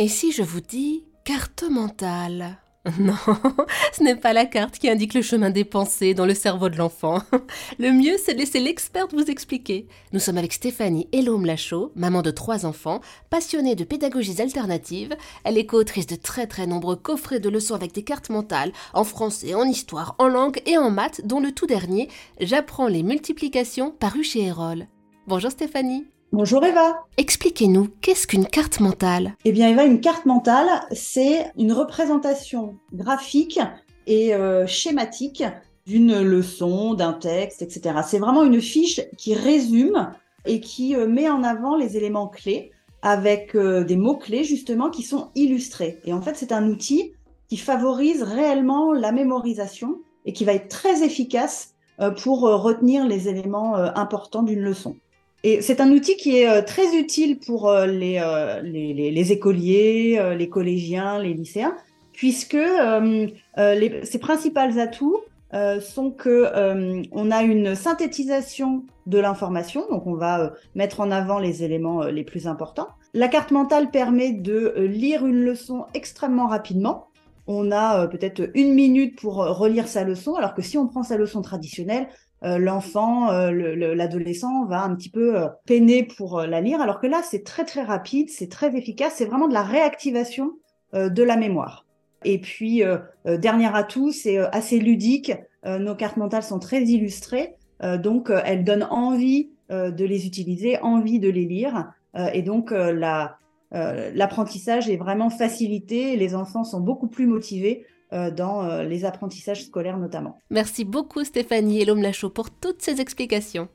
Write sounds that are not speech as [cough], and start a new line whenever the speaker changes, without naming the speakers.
Et si je vous dis carte mentale? [laughs] Non, ce n'est pas la carte qui indique le chemin des pensées dans le cerveau de l'enfant. [laughs] Le mieux, c'est de laisser l'experte vous expliquer. Nous sommes avec Stéphanie Elome Lachaud, maman de trois enfants, passionnée de pédagogies alternatives. Elle est co-autrice de très très nombreux coffrets de leçons avec des cartes mentales, en français, en histoire, en langue et en maths, dont le tout dernier, J'apprends les multiplications, paru chez Erol. Bonjour Stéphanie.
Bonjour Eva.
Expliquez-nous, qu'est-ce qu'une carte mentale?
Eh bien Eva, une carte mentale, c'est une représentation graphique et euh, schématique d'une leçon, d'un texte, etc. C'est vraiment une fiche qui résume et qui euh, met en avant les éléments clés avec euh, des mots-clés justement qui sont illustrés. Et en fait, c'est un outil qui favorise réellement la mémorisation et qui va être très efficace pour retenir les éléments importants d'une leçon. Et c'est un outil qui est euh, très utile pour euh, euh, les, écoliers, les collégiens, les lycéens, puisque ses principaux atouts sont que on a une synthétisation de l'information, donc on va mettre en avant les éléments les plus importants. La carte mentale permet de lire une leçon extrêmement rapidement. On a peut-être une minute pour relire sa leçon, alors que si on prend sa leçon traditionnelle, euh, l'enfant, euh, l'adolescent va un petit peu euh, peiner pour la lire, alors que là, c'est très très rapide, c'est très efficace, c'est vraiment de la réactivation de la mémoire. Et puis, dernier atout, c'est assez ludique. nos cartes mentales sont très illustrées, donc elles donnent envie de les utiliser, envie de les lire. et donc, l'apprentissage est vraiment facilité. Les enfants sont beaucoup plus motivés euh, dans euh, les apprentissages scolaires notamment.
Merci beaucoup Stéphanie et Lachaud pour toutes ces explications.